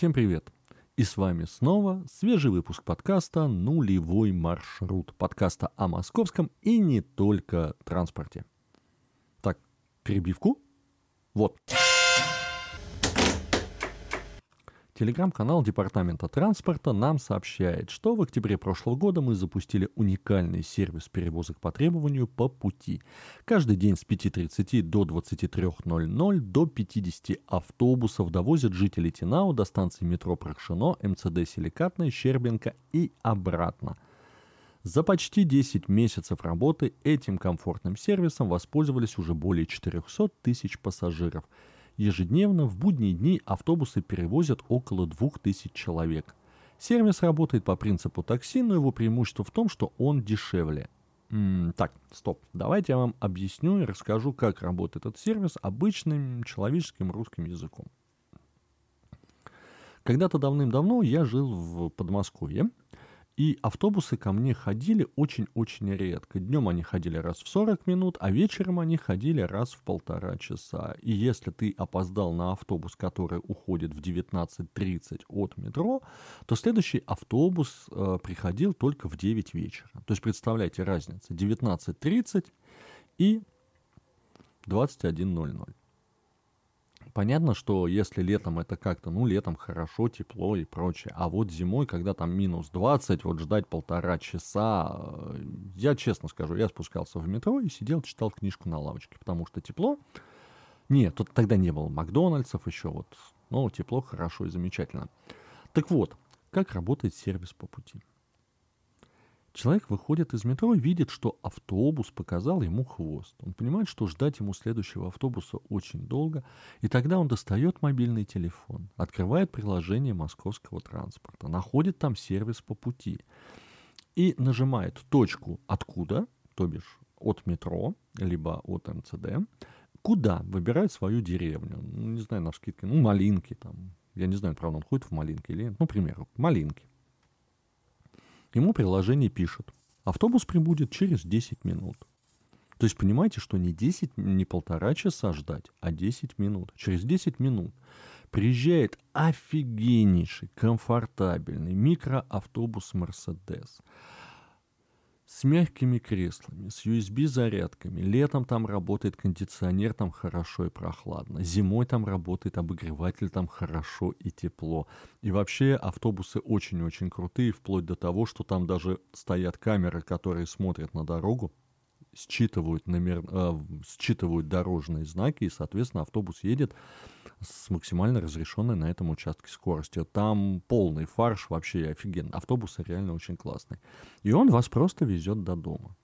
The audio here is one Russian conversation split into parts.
Всем привет! И с вами снова свежий выпуск подкаста «Нулевой маршрут». Подкаста о московском и не только транспорте. Так, перебивку? Вот. Телеграм-канал Департамента транспорта нам сообщает, что в октябре прошлого года мы запустили уникальный сервис перевозок по требованию по пути. Каждый день с 5.30 до 23.00 до 50 автобусов довозят жителей Тинау до станции метро Прокшино, МЦД Силикатная, Щербинка и обратно. За почти 10 месяцев работы этим комфортным сервисом воспользовались уже более 400 тысяч пассажиров – Ежедневно в будние дни автобусы перевозят около 2000 человек. Сервис работает по принципу такси, но его преимущество в том, что он дешевле. М-м, так, стоп. Давайте я вам объясню и расскажу, как работает этот сервис обычным человеческим русским языком. Когда-то давным-давно я жил в Подмосковье, и автобусы ко мне ходили очень-очень редко. Днем они ходили раз в 40 минут, а вечером они ходили раз в полтора часа. И если ты опоздал на автобус, который уходит в 19.30 от метро, то следующий автобус э, приходил только в 9 вечера. То есть представляете разницу. 19.30 и 21.00. Понятно, что если летом это как-то, ну, летом хорошо, тепло и прочее, а вот зимой, когда там минус 20, вот ждать полтора часа, э, я честно скажу, я спускался в метро и сидел, читал книжку на лавочке, потому что тепло. Нет, тут тогда не было Макдональдсов еще, вот, но тепло, хорошо и замечательно. Так вот, как работает сервис по пути? Человек выходит из метро и видит, что автобус показал ему хвост. Он понимает, что ждать ему следующего автобуса очень долго, и тогда он достает мобильный телефон, открывает приложение московского транспорта, находит там сервис по пути и нажимает точку «Откуда?», то бишь от метро, либо от МЦД, куда выбирает свою деревню. Ну, не знаю, на скидке, ну, Малинки там. Я не знаю, правда, он ходит в Малинки или нет. Ну, к примеру, Малинки. Ему приложение пишет, автобус прибудет через 10 минут. То есть понимаете, что не 10, не полтора часа ждать, а 10 минут. Через 10 минут приезжает офигеннейший, комфортабельный микроавтобус «Мерседес» с мягкими креслами, с USB-зарядками. Летом там работает кондиционер, там хорошо и прохладно. Зимой там работает обогреватель, там хорошо и тепло. И вообще автобусы очень-очень крутые, вплоть до того, что там даже стоят камеры, которые смотрят на дорогу, считывают, номер, э, считывают дорожные знаки, и, соответственно, автобус едет с максимально разрешенной на этом участке скоростью. Там полный фарш, вообще офигенно. Автобусы реально очень классные. И он вас просто везет до дома.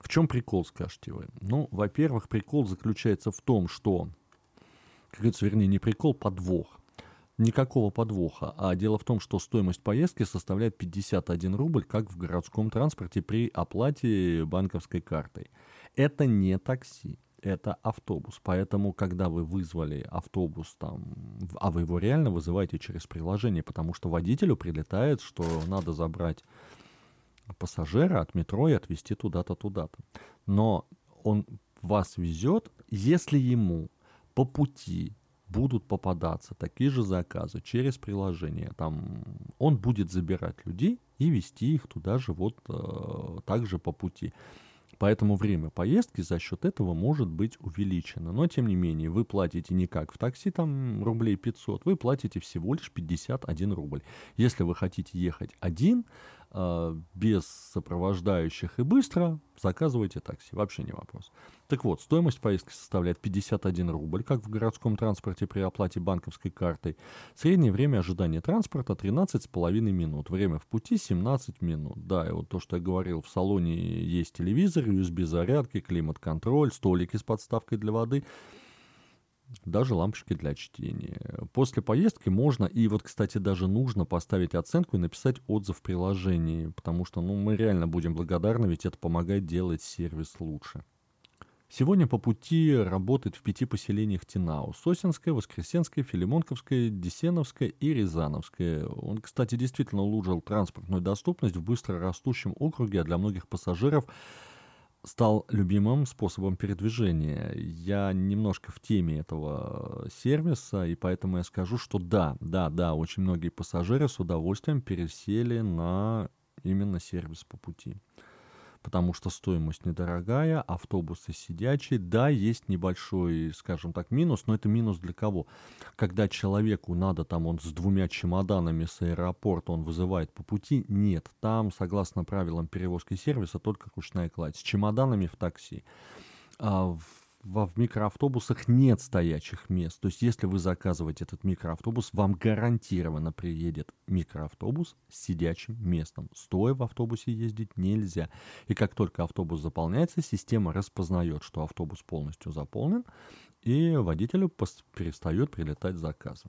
В чем прикол, скажете вы? Ну, во-первых, прикол заключается в том, что, как говорится, вернее, не прикол, подвох. Никакого подвоха. А дело в том, что стоимость поездки составляет 51 рубль, как в городском транспорте при оплате банковской картой. Это не такси это автобус. Поэтому, когда вы вызвали автобус там, а вы его реально вызываете через приложение, потому что водителю прилетает, что надо забрать пассажира от метро и отвезти туда-то, туда-то. Но он вас везет, если ему по пути будут попадаться такие же заказы через приложение. Там он будет забирать людей и вести их туда же вот э, также по пути. Поэтому время поездки за счет этого может быть увеличено. Но, тем не менее, вы платите не как в такси, там рублей 500, вы платите всего лишь 51 рубль. Если вы хотите ехать один, без сопровождающих и быстро, заказывайте такси, вообще не вопрос. Так вот, стоимость поездки составляет 51 рубль, как в городском транспорте при оплате банковской картой. Среднее время ожидания транспорта 13,5 минут, время в пути 17 минут. Да, и вот то, что я говорил, в салоне есть телевизор, USB-зарядки, климат-контроль, столики с подставкой для воды – даже лампочки для чтения. После поездки можно, и вот, кстати, даже нужно поставить оценку и написать отзыв в приложении, потому что, ну, мы реально будем благодарны, ведь это помогает делать сервис лучше. Сегодня по пути работает в пяти поселениях Тинау. Сосинское, Воскресенское, Филимонковское, Десеновское и Рязановское. Он, кстати, действительно улучшил транспортную доступность в быстро растущем округе, а для многих пассажиров стал любимым способом передвижения. Я немножко в теме этого сервиса, и поэтому я скажу, что да, да, да, очень многие пассажиры с удовольствием пересели на именно сервис по пути потому что стоимость недорогая, автобусы сидячие. Да, есть небольшой, скажем так, минус, но это минус для кого? Когда человеку надо, там он с двумя чемоданами с аэропорта, он вызывает по пути, нет. Там, согласно правилам перевозки сервиса, только ручная кладь. С чемоданами в такси. А в в микроавтобусах нет стоячих мест. То есть, если вы заказываете этот микроавтобус, вам гарантированно приедет микроавтобус с сидячим местом. Стоя в автобусе ездить нельзя. И как только автобус заполняется, система распознает, что автобус полностью заполнен, и водителю перестает прилетать заказы.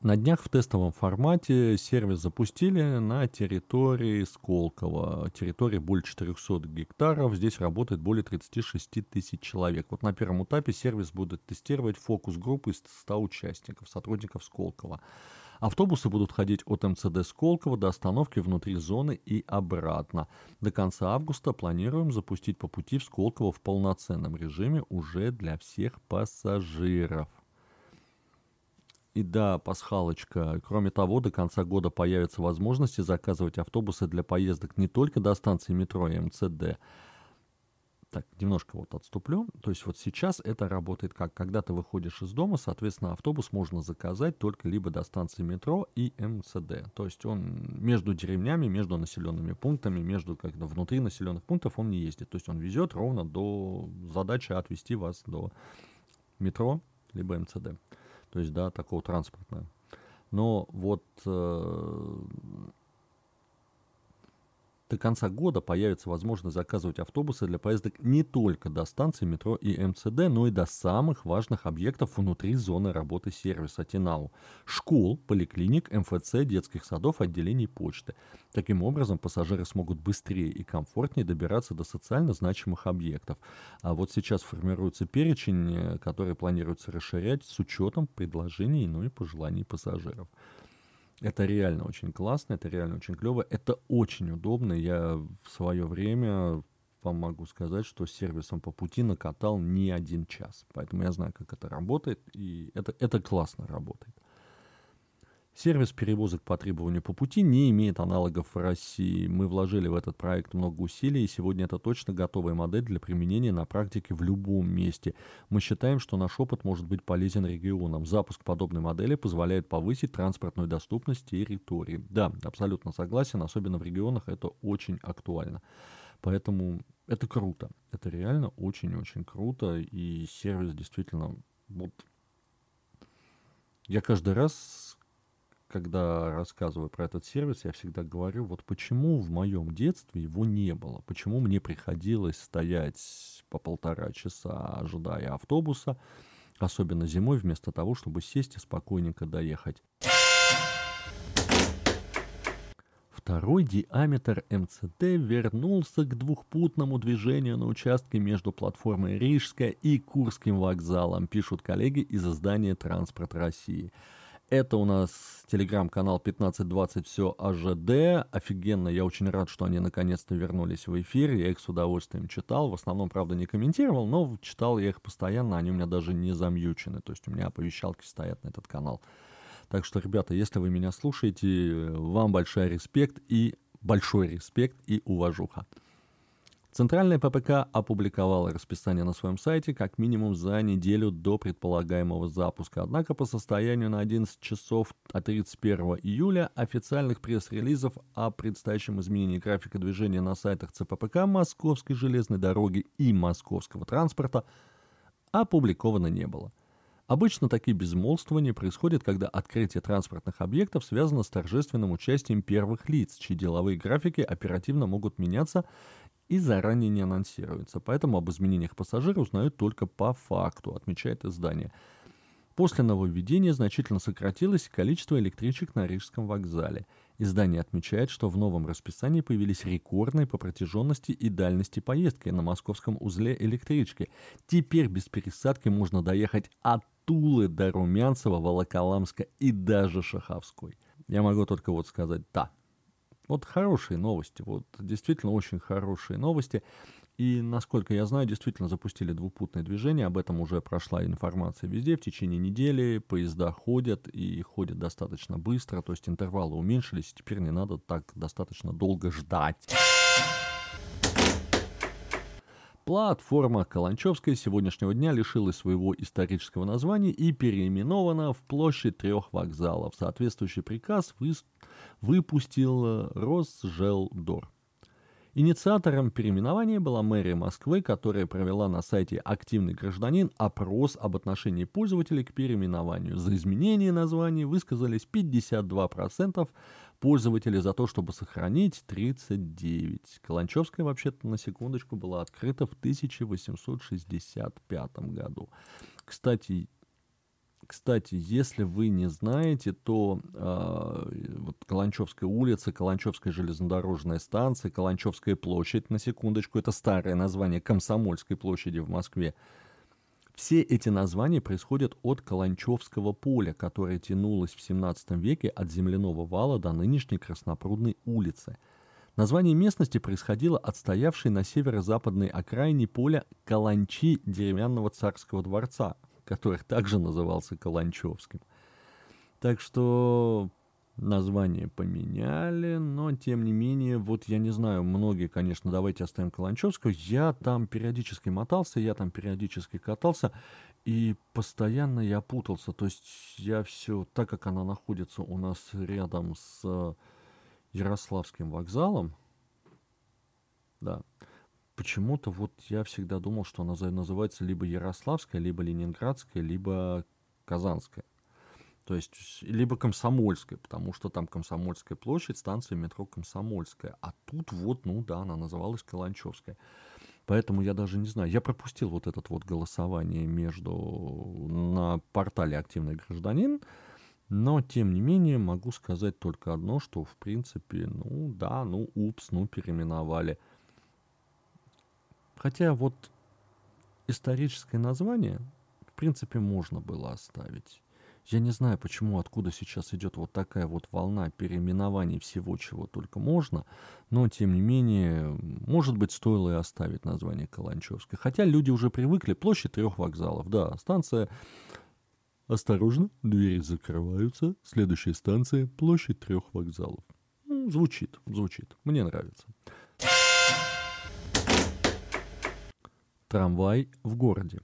На днях в тестовом формате сервис запустили на территории Сколково. Территория более 400 гектаров. Здесь работает более 36 тысяч человек. Вот на первом этапе сервис будет тестировать фокус-группы из 100 участников, сотрудников Сколково. Автобусы будут ходить от МЦД Сколково до остановки внутри зоны и обратно. До конца августа планируем запустить по пути в Сколково в полноценном режиме уже для всех пассажиров. И да, пасхалочка. Кроме того, до конца года появятся возможности заказывать автобусы для поездок не только до станции метро и МЦД. Так, немножко вот отступлю. То есть вот сейчас это работает как? Когда ты выходишь из дома, соответственно, автобус можно заказать только либо до станции метро и МЦД. То есть он между деревнями, между населенными пунктами, между когда внутри населенных пунктов он не ездит. То есть он везет ровно до задачи отвести вас до метро либо МЦД то есть, да, такого транспортного. Но вот э, до конца года появится возможность заказывать автобусы для поездок не только до станции метро и МЦД, но и до самых важных объектов внутри зоны работы сервиса Тинау. Школ, поликлиник, МФЦ, детских садов, отделений почты. Таким образом, пассажиры смогут быстрее и комфортнее добираться до социально значимых объектов. А вот сейчас формируется перечень, который планируется расширять с учетом предложений ну и пожеланий пассажиров. Это реально очень классно, это реально очень клево, это очень удобно. Я в свое время вам могу сказать, что сервисом по пути накатал не один час. Поэтому я знаю, как это работает, и это, это классно работает. Сервис перевозок по требованию по пути не имеет аналогов в России. Мы вложили в этот проект много усилий, и сегодня это точно готовая модель для применения на практике в любом месте. Мы считаем, что наш опыт может быть полезен регионам. Запуск подобной модели позволяет повысить транспортную доступность территории. Да, абсолютно согласен, особенно в регионах это очень актуально. Поэтому это круто. Это реально очень-очень круто, и сервис действительно вот я каждый раз когда рассказываю про этот сервис, я всегда говорю, вот почему в моем детстве его не было, почему мне приходилось стоять по полтора часа, ожидая автобуса, особенно зимой, вместо того, чтобы сесть и спокойненько доехать. Второй диаметр МЦД вернулся к двухпутному движению на участке между платформой Рижская и Курским вокзалом, пишут коллеги из издания «Транспорт России». Это у нас телеграм-канал 1520 все АЖД. Офигенно, я очень рад, что они наконец-то вернулись в эфир. Я их с удовольствием читал. В основном, правда, не комментировал, но читал я их постоянно. Они у меня даже не замьючены. То есть у меня оповещалки стоят на этот канал. Так что, ребята, если вы меня слушаете, вам большой респект и большой респект и уважуха. Центральная ППК опубликовала расписание на своем сайте как минимум за неделю до предполагаемого запуска. Однако по состоянию на 11 часов от 31 июля официальных пресс-релизов о предстоящем изменении графика движения на сайтах ЦППК Московской железной дороги и московского транспорта опубликовано не было. Обычно такие безмолвствования происходят, когда открытие транспортных объектов связано с торжественным участием первых лиц, чьи деловые графики оперативно могут меняться и заранее не анонсируется. Поэтому об изменениях пассажиры узнают только по факту, отмечает издание. После нововведения значительно сократилось количество электричек на Рижском вокзале. Издание отмечает, что в новом расписании появились рекордные по протяженности и дальности поездки на московском узле электрички. Теперь без пересадки можно доехать от Тулы до Румянцева, Волоколамска и даже Шаховской. Я могу только вот сказать «да». Вот хорошие новости, вот действительно очень хорошие новости. И, насколько я знаю, действительно запустили двупутное движение. Об этом уже прошла информация везде. В течение недели поезда ходят и ходят достаточно быстро. То есть интервалы уменьшились. Теперь не надо так достаточно долго ждать. Платформа Каланчевская сегодняшнего дня лишилась своего исторического названия и переименована в площадь трех вокзалов. Соответствующий приказ вы... выпустил Росжелдор. Инициатором переименования была мэрия Москвы, которая провела на сайте «Активный гражданин» опрос об отношении пользователей к переименованию. За изменение названия высказались 52%, пользователей за то, чтобы сохранить 39. Каланчевская, вообще-то, на секундочку, была открыта в 1865 году. Кстати, кстати, если вы не знаете, то э, вот Каланчевская улица, Каланчевская железнодорожная станция, Каланчевская площадь, на секундочку, это старое название Комсомольской площади в Москве, все эти названия происходят от Каланчевского поля, которое тянулось в 17 веке от земляного вала до нынешней Краснопрудной улицы. Название местности происходило от стоявшей на северо-западной окраине поля Каланчи деревянного царского дворца, который также назывался Каланчевским. Так что название поменяли, но тем не менее, вот я не знаю, многие, конечно, давайте оставим Каланчевскую, я там периодически мотался, я там периодически катался, и постоянно я путался, то есть я все, так как она находится у нас рядом с Ярославским вокзалом, да, почему-то вот я всегда думал, что она называется либо Ярославская, либо Ленинградская, либо Казанская. То есть, либо Комсомольская, потому что там Комсомольская площадь, станция метро Комсомольская. А тут вот, ну да, она называлась Каланчевская. Поэтому я даже не знаю. Я пропустил вот этот вот голосование между на портале «Активный гражданин», но, тем не менее, могу сказать только одно, что, в принципе, ну да, ну упс, ну переименовали. Хотя вот историческое название, в принципе, можно было оставить. Я не знаю, почему, откуда сейчас идет вот такая вот волна переименований всего, чего только можно, но, тем не менее, может быть, стоило и оставить название Каланчевской. Хотя люди уже привыкли, площадь трех вокзалов, да, станция Осторожно, двери закрываются. Следующая станция – площадь трех вокзалов. Ну, звучит, звучит. Мне нравится. Трамвай в городе.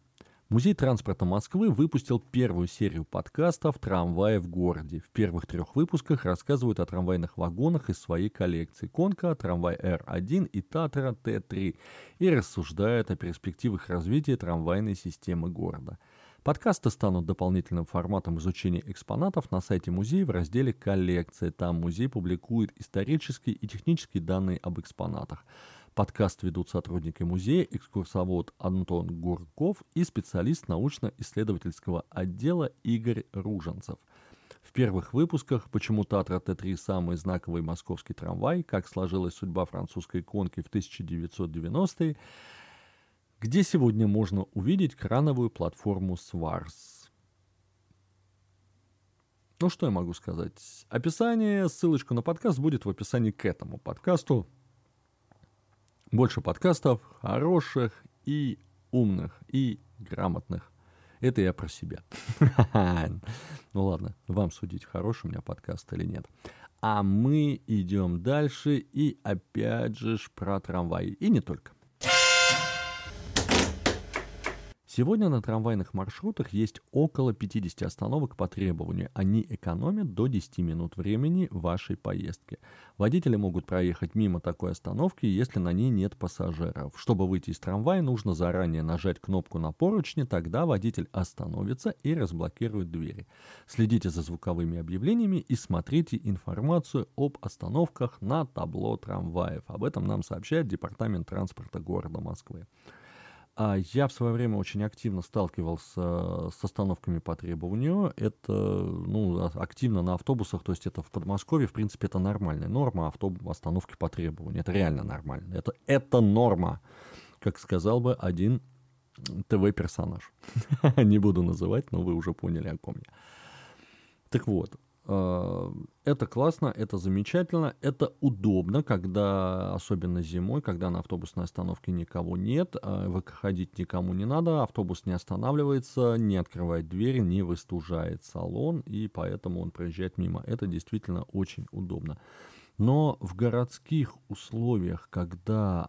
Музей транспорта Москвы выпустил первую серию подкастов «Трамваи в городе». В первых трех выпусках рассказывают о трамвайных вагонах из своей коллекции «Конка», «Трамвай Р-1» и «Татра Т-3» и рассуждают о перспективах развития трамвайной системы города. Подкасты станут дополнительным форматом изучения экспонатов на сайте музея в разделе «Коллекция». Там музей публикует исторические и технические данные об экспонатах. Подкаст ведут сотрудники музея, экскурсовод Антон Гурков и специалист научно-исследовательского отдела Игорь Руженцев. В первых выпусках «Почему Татра Т-3 самый знаковый московский трамвай», как сложилась судьба французской иконки в 1990-е, где сегодня можно увидеть крановую платформу Сварс. Ну что я могу сказать? Описание, ссылочка на подкаст будет в описании к этому подкасту. Больше подкастов хороших и умных, и грамотных. Это я про себя. Ну ладно, вам судить, хороший у меня подкаст или нет. А мы идем дальше и опять же про трамваи. И не только. Сегодня на трамвайных маршрутах есть около 50 остановок по требованию. Они экономят до 10 минут времени вашей поездки. Водители могут проехать мимо такой остановки, если на ней нет пассажиров. Чтобы выйти из трамвая, нужно заранее нажать кнопку на поручне, тогда водитель остановится и разблокирует двери. Следите за звуковыми объявлениями и смотрите информацию об остановках на табло трамваев. Об этом нам сообщает Департамент транспорта города Москвы. А я в свое время очень активно сталкивался с остановками по требованию. Это ну, активно на автобусах, то есть это в Подмосковье, в принципе, это нормальная норма автобус, остановки по требованию. Это реально нормально. Это, это норма, как сказал бы один ТВ-персонаж. Не буду называть, но вы уже поняли, о ком я. Так вот, это классно, это замечательно, это удобно, когда, особенно зимой, когда на автобусной остановке никого нет, э, выходить никому не надо, автобус не останавливается, не открывает двери, не выстужает салон, и поэтому он проезжает мимо. Это действительно очень удобно. Но в городских условиях, когда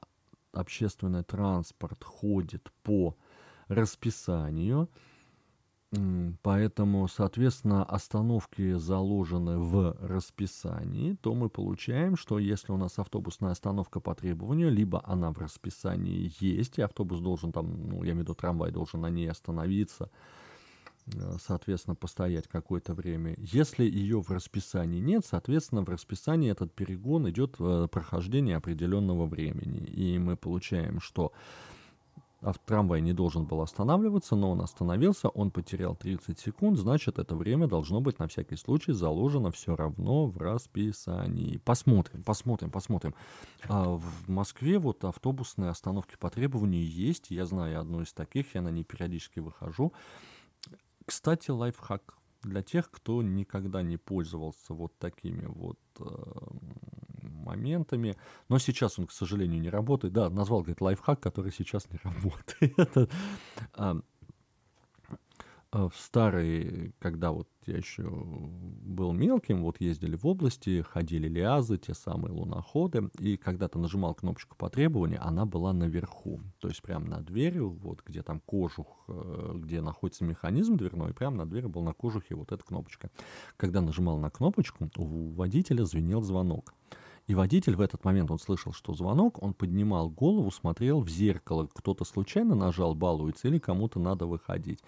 общественный транспорт ходит по расписанию, Поэтому, соответственно, остановки заложены в расписании, то мы получаем, что если у нас автобусная остановка по требованию, либо она в расписании есть, и автобус должен там, ну, я имею в виду трамвай должен на ней остановиться, э, соответственно, постоять какое-то время. Если ее в расписании нет, соответственно, в расписании этот перегон идет э, прохождение определенного времени. И мы получаем, что а трамвай не должен был останавливаться, но он остановился, он потерял 30 секунд, значит, это время должно быть на всякий случай заложено все равно в расписании. Посмотрим, посмотрим, посмотрим. А в Москве вот автобусные остановки по требованию есть, я знаю одну из таких, я на ней периодически выхожу. Кстати, лайфхак для тех, кто никогда не пользовался вот такими вот э, моментами. Но сейчас он, к сожалению, не работает. Да, назвал, говорит, лайфхак, который сейчас не работает. А, а, в старые, когда вот я еще был мелким, вот ездили в области, ходили лиазы, те самые луноходы, и когда ты нажимал кнопочку по требованию, она была наверху, то есть прямо над дверью, вот где там кожух, э, где находится механизм дверной, прямо на двери был на кожухе вот эта кнопочка. Когда нажимал на кнопочку, у водителя звенел звонок. И водитель в этот момент, он слышал, что звонок, он поднимал голову, смотрел в зеркало, кто-то случайно нажал, балуется, или кому-то надо выходить.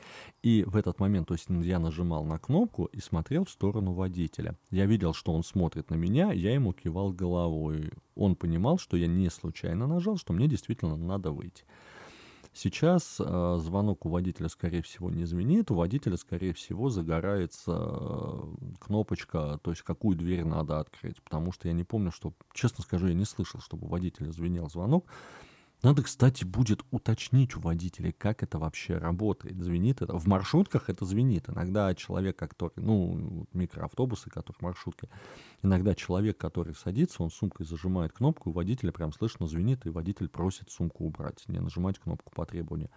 И в этот момент, то есть я нажимал на кнопку и смотрел в сторону водителя. Я видел, что он смотрит на меня, я ему кивал головой. Он понимал, что я не случайно нажал, что мне действительно надо выйти. Сейчас э, звонок у водителя, скорее всего, не звенит, у водителя, скорее всего, загорается э, кнопочка, то есть какую дверь надо открыть, потому что я не помню, что, честно скажу, я не слышал, чтобы у водителя звенел звонок. Надо, кстати, будет уточнить у водителей, как это вообще работает. Звенит это. В маршрутках это звенит. Иногда человек, который, ну, микроавтобусы, которые маршрутки, иногда человек, который садится, он сумкой зажимает кнопку, у водителя прям слышно звенит, и водитель просит сумку убрать, не нажимать кнопку по требованию.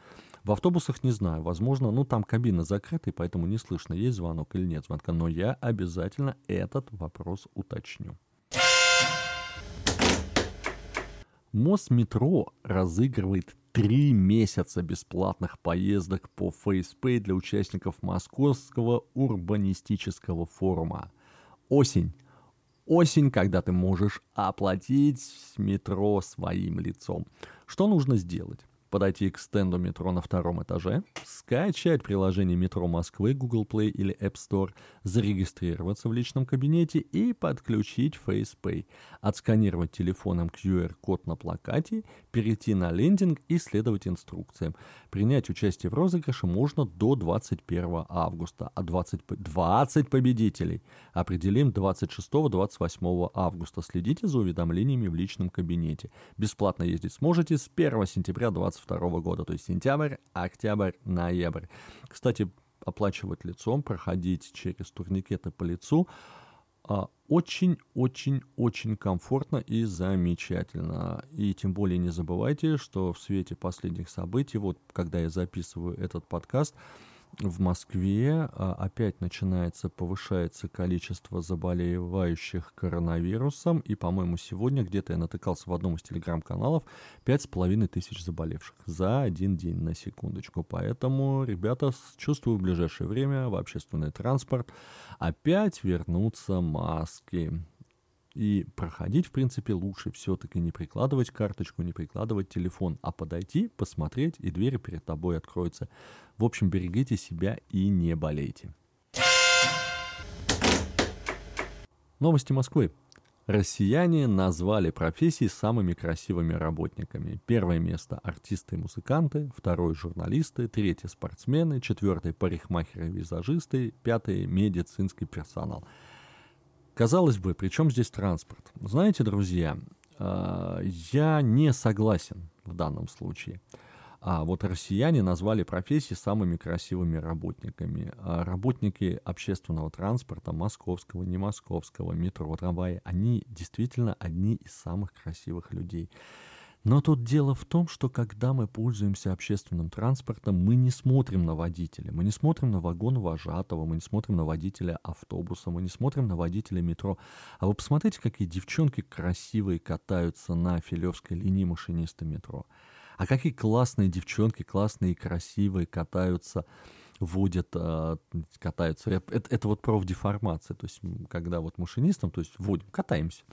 В автобусах не знаю, возможно, ну, там кабина закрыта, и поэтому не слышно, есть звонок или нет звонка, но я обязательно этот вопрос уточню. Мосметро разыгрывает три месяца бесплатных поездок по FacePay для участников Московского урбанистического форума. Осень. Осень, когда ты можешь оплатить метро своим лицом. Что нужно сделать? Подойти к стенду метро на втором этаже, скачать приложение метро Москвы, Google Play или App Store, зарегистрироваться в личном кабинете и подключить FacePay, отсканировать телефоном QR-код на плакате, перейти на лендинг и следовать инструкциям. Принять участие в розыгрыше можно до 21 августа, а 20, 20 победителей определим 26-28 августа. Следите за уведомлениями в личном кабинете. Бесплатно ездить сможете с 1 сентября 20 2022 года, то есть сентябрь, октябрь, ноябрь. Кстати, оплачивать лицом, проходить через турникеты по лицу очень-очень-очень а, комфортно и замечательно. И тем более не забывайте, что в свете последних событий, вот когда я записываю этот подкаст, в Москве а, опять начинается, повышается количество заболевающих коронавирусом, и, по-моему, сегодня где-то я натыкался в одном из телеграм-каналов, пять с половиной тысяч заболевших за один день, на секундочку. Поэтому, ребята, чувствую в ближайшее время в общественный транспорт опять вернутся маски. И проходить, в принципе, лучше все-таки не прикладывать карточку, не прикладывать телефон, а подойти, посмотреть, и двери перед тобой откроются. В общем, берегите себя и не болейте. Новости Москвы. Россияне назвали профессии самыми красивыми работниками. Первое место – артисты и музыканты, второе – журналисты, третье – спортсмены, четвертое – парикмахеры и визажисты, пятое – медицинский персонал – Казалось бы, при чем здесь транспорт? Знаете, друзья, а, я не согласен в данном случае. А вот россияне назвали профессии самыми красивыми работниками. А работники общественного транспорта, московского, не московского, метро, трамвая, они действительно одни из самых красивых людей. Но тут дело в том, что когда мы пользуемся общественным транспортом, мы не смотрим на водителя, мы не смотрим на вагон вожатого, мы не смотрим на водителя автобуса, мы не смотрим на водителя метро. А вы посмотрите, какие девчонки красивые катаются на Филевской линии машиниста метро. А какие классные девчонки, классные и красивые катаются водят, а, катаются. Это, это вот профдеформация, то есть когда вот машинистам, то есть водим, катаемся,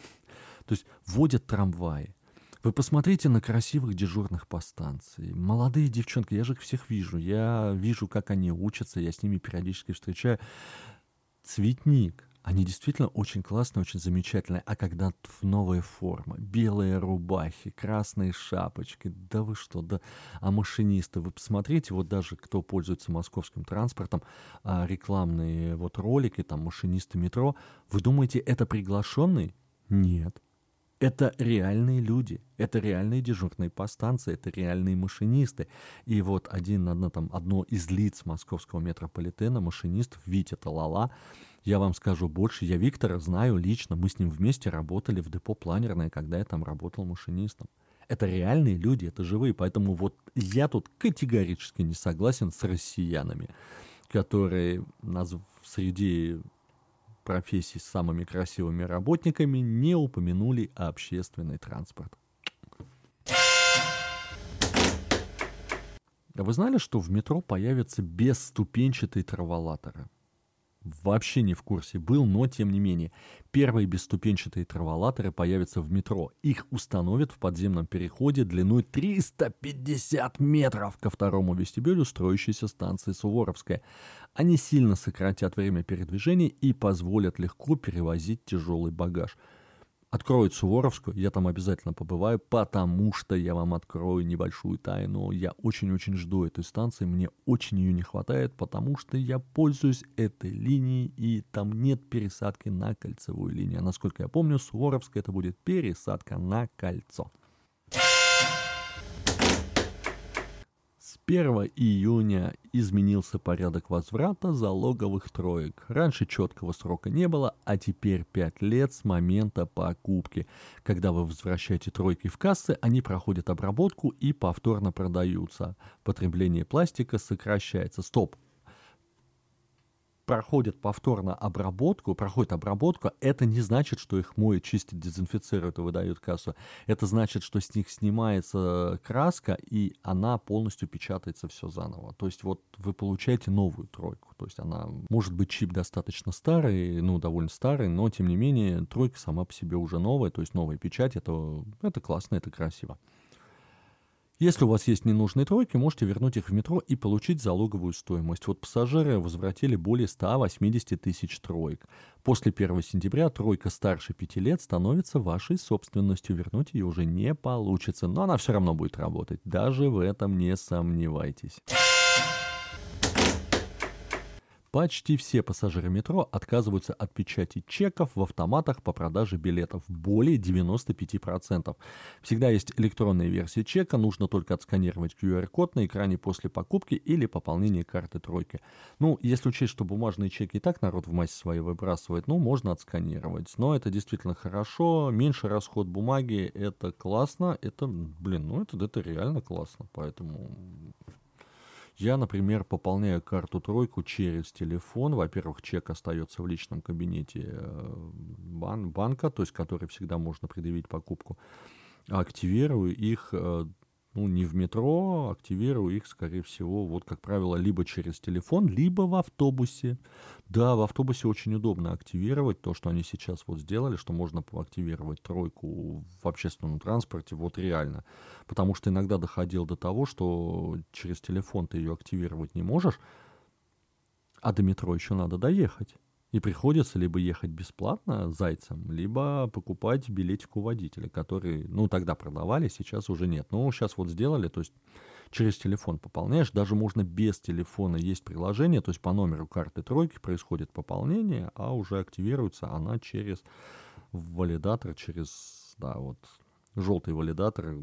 то есть водят трамваи. Вы посмотрите на красивых дежурных по станции. Молодые девчонки, я же их всех вижу. Я вижу, как они учатся, я с ними периодически встречаю. Цветник. Они действительно очень классные, очень замечательные. А когда в новая форма, белые рубахи, красные шапочки, да вы что, да, а машинисты, вы посмотрите, вот даже кто пользуется московским транспортом, а, рекламные вот ролики, там, машинисты метро, вы думаете, это приглашенный? Нет. Это реальные люди, это реальные дежурные по станции, это реальные машинисты. И вот один, одно, там, одно из лиц московского метрополитена, машинист Витя Талала, я вам скажу больше, я Виктора знаю лично, мы с ним вместе работали в депо планерное, когда я там работал машинистом. Это реальные люди, это живые, поэтому вот я тут категорически не согласен с россиянами, которые нас среди профессий с самыми красивыми работниками не упомянули общественный транспорт. А вы знали, что в метро появятся бесступенчатые траволаторы? Вообще не в курсе был, но тем не менее. Первые бесступенчатые траволаторы появятся в метро. Их установят в подземном переходе длиной 350 метров ко второму вестибюлю строящейся станции Суворовская. Они сильно сократят время передвижения и позволят легко перевозить тяжелый багаж – откроют Суворовскую, я там обязательно побываю, потому что я вам открою небольшую тайну. Я очень-очень жду этой станции, мне очень ее не хватает, потому что я пользуюсь этой линией, и там нет пересадки на кольцевую линию. Насколько я помню, Суворовская это будет пересадка на кольцо. 1 июня изменился порядок возврата залоговых троек. Раньше четкого срока не было, а теперь 5 лет с момента покупки. Когда вы возвращаете тройки в кассы, они проходят обработку и повторно продаются. Потребление пластика сокращается. Стоп, проходят повторно обработку, проходят обработку, это не значит, что их моют, чистят, дезинфицируют и выдают кассу. Это значит, что с них снимается краска, и она полностью печатается все заново. То есть вот вы получаете новую тройку. То есть она, может быть, чип достаточно старый, ну, довольно старый, но, тем не менее, тройка сама по себе уже новая, то есть новая печать, это, это классно, это красиво. Если у вас есть ненужные тройки, можете вернуть их в метро и получить залоговую стоимость. Вот пассажиры возвратили более 180 тысяч троек. После 1 сентября тройка старше 5 лет становится вашей собственностью. Вернуть ее уже не получится, но она все равно будет работать. Даже в этом не сомневайтесь. Почти все пассажиры метро отказываются от печати чеков в автоматах по продаже билетов. Более 95%. Всегда есть электронная версия чека, нужно только отсканировать QR-код на экране после покупки или пополнения карты тройки. Ну, если учесть, что бумажные чеки и так народ в массе своей выбрасывает, ну, можно отсканировать. Но это действительно хорошо, меньше расход бумаги, это классно, это, блин, ну, это, это реально классно, поэтому я, например, пополняю карту тройку через телефон. Во-первых, чек остается в личном кабинете э, бан- банка, то есть который всегда можно предъявить покупку. Активирую их э, ну, не в метро, активирую их, скорее всего, вот, как правило, либо через телефон, либо в автобусе. Да, в автобусе очень удобно активировать то, что они сейчас вот сделали, что можно активировать тройку в общественном транспорте, вот реально. Потому что иногда доходил до того, что через телефон ты ее активировать не можешь, а до метро еще надо доехать. И приходится либо ехать бесплатно зайцем, либо покупать билетик у водителя, который, ну, тогда продавали, сейчас уже нет. Ну, сейчас вот сделали, то есть через телефон пополняешь, даже можно без телефона, есть приложение, то есть по номеру карты тройки происходит пополнение, а уже активируется она через валидатор, через, да, вот, желтый валидатор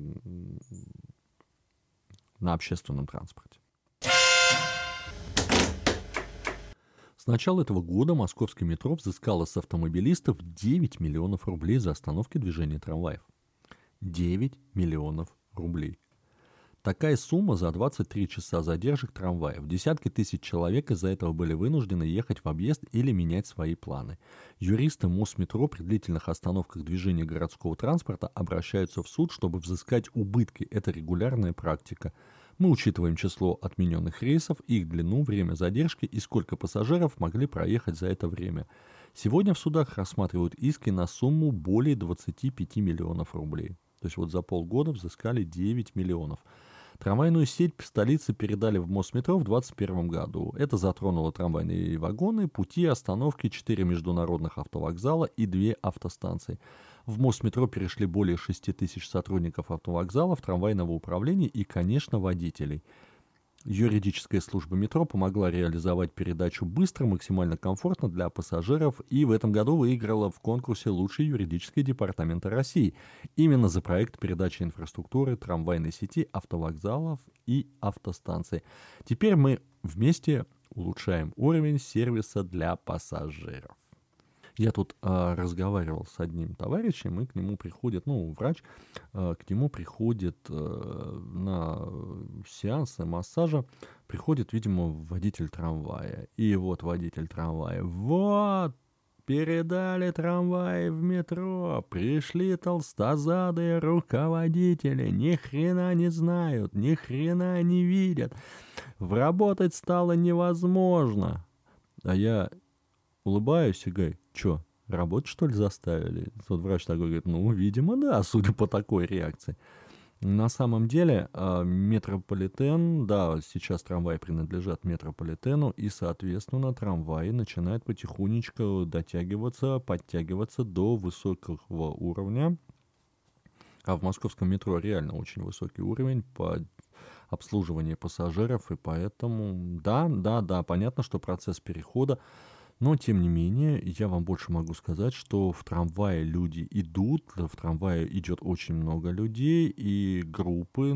на общественном транспорте. С начала этого года московский метро взыскало с автомобилистов 9 миллионов рублей за остановки движения трамваев. 9 миллионов рублей. Такая сумма за 23 часа задержек трамваев. Десятки тысяч человек из-за этого были вынуждены ехать в объезд или менять свои планы. Юристы Мосметро при длительных остановках движения городского транспорта обращаются в суд, чтобы взыскать убытки. Это регулярная практика. Мы учитываем число отмененных рейсов, их длину, время задержки и сколько пассажиров могли проехать за это время. Сегодня в судах рассматривают иски на сумму более 25 миллионов рублей. То есть вот за полгода взыскали 9 миллионов. Трамвайную сеть столицы передали в Мосметро в 2021 году. Это затронуло трамвайные вагоны, пути, остановки, 4 международных автовокзала и 2 автостанции. В Мосметро перешли более 6 тысяч сотрудников автовокзалов, трамвайного управления и, конечно, водителей – Юридическая служба метро помогла реализовать передачу быстро, максимально комфортно для пассажиров и в этом году выиграла в конкурсе «Лучший юридический департамент России» именно за проект передачи инфраструктуры трамвайной сети, автовокзалов и автостанций. Теперь мы вместе улучшаем уровень сервиса для пассажиров. Я тут э, разговаривал с одним товарищем, и к нему приходит, ну, врач, э, к нему приходит э, на сеансы массажа, приходит, видимо, водитель трамвая. И вот водитель трамвая, вот, передали трамваи в метро, пришли толстозадые руководители, ни хрена не знают, ни хрена не видят. Вработать стало невозможно. А я улыбаюсь и говорю, что, работать что ли заставили? Тот врач такой говорит, ну, видимо, да, судя по такой реакции. На самом деле, а, метрополитен, да, сейчас трамваи принадлежат метрополитену, и, соответственно, трамваи начинают потихонечку дотягиваться, подтягиваться до высокого уровня. А в московском метро реально очень высокий уровень по обслуживанию пассажиров, и поэтому, да, да, да, понятно, что процесс перехода но, тем не менее, я вам больше могу сказать, что в трамвае люди идут, в трамвае идет очень много людей, и группы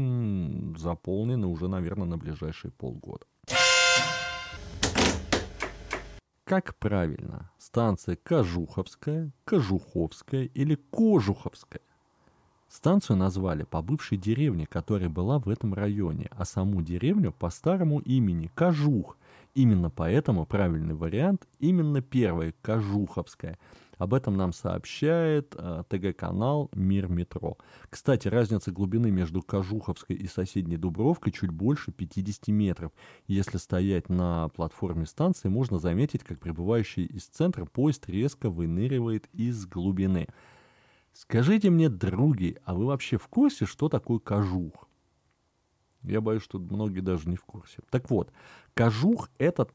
заполнены уже, наверное, на ближайшие полгода. Как правильно? Станция Кожуховская, Кожуховская или Кожуховская? Станцию назвали по бывшей деревне, которая была в этом районе, а саму деревню по старому имени Кожух – Именно поэтому правильный вариант именно первая, Кожуховская. Об этом нам сообщает э, ТГ-канал «Мир метро». Кстати, разница глубины между Кожуховской и соседней Дубровкой чуть больше 50 метров. Если стоять на платформе станции, можно заметить, как прибывающий из центра поезд резко выныривает из глубины. Скажите мне, други, а вы вообще в курсе, что такое кожух? Я боюсь, что многие даже не в курсе. Так вот, кожух это,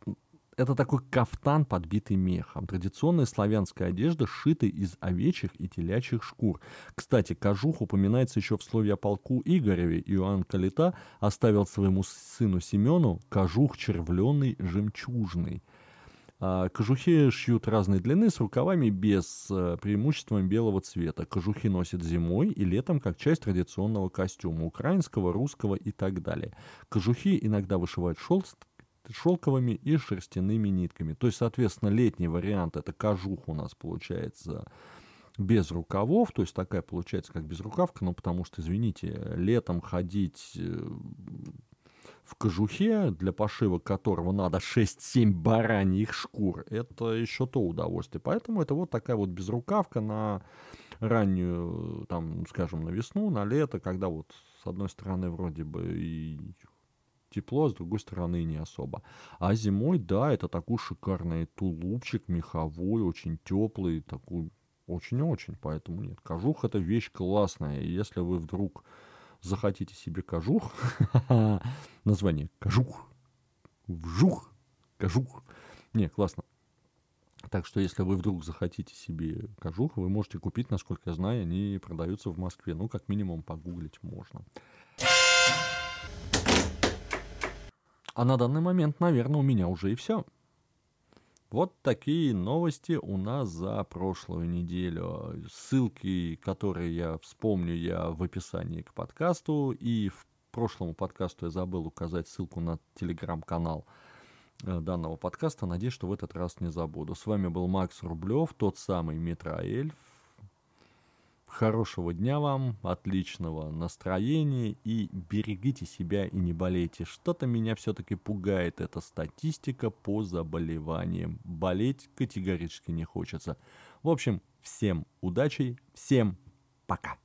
это такой кафтан, подбитый мехом. Традиционная славянская одежда, сшитая из овечьих и телячьих шкур. Кстати, кожух упоминается еще в слове о полку Игореве. Иоанн Калита оставил своему сыну Семену кожух червленый, жемчужный. А, кожухи шьют разной длины с рукавами без э, преимуществом белого цвета. Кожухи носят зимой и летом как часть традиционного костюма украинского, русского и так далее. Кожухи иногда вышивают шелст, шелковыми и шерстяными нитками. То есть, соответственно, летний вариант это кожух у нас получается без рукавов, то есть такая получается как безрукавка, ну потому что, извините, летом ходить э, в кожухе, для пошива которого надо 6-7 бараньих шкур, это еще то удовольствие. Поэтому это вот такая вот безрукавка на раннюю, там, скажем, на весну, на лето, когда вот с одной стороны вроде бы и тепло, с другой стороны не особо. А зимой, да, это такой шикарный тулупчик меховой, очень теплый, такой очень-очень, поэтому нет. Кожух это вещь классная, и если вы вдруг захотите себе кожух, название кожух, вжух, кожух. Не, классно. Так что, если вы вдруг захотите себе кожух, вы можете купить, насколько я знаю, они продаются в Москве. Ну, как минимум, погуглить можно. А на данный момент, наверное, у меня уже и все. Вот такие новости у нас за прошлую неделю. Ссылки, которые я вспомню, я в описании к подкасту и в прошлому подкасту я забыл указать ссылку на телеграм-канал э, данного подкаста. Надеюсь, что в этот раз не забуду. С вами был Макс Рублев, тот самый Метроэльф. Хорошего дня вам, отличного настроения и берегите себя и не болейте. Что-то меня все-таки пугает эта статистика по заболеваниям. Болеть категорически не хочется. В общем, всем удачи, всем пока.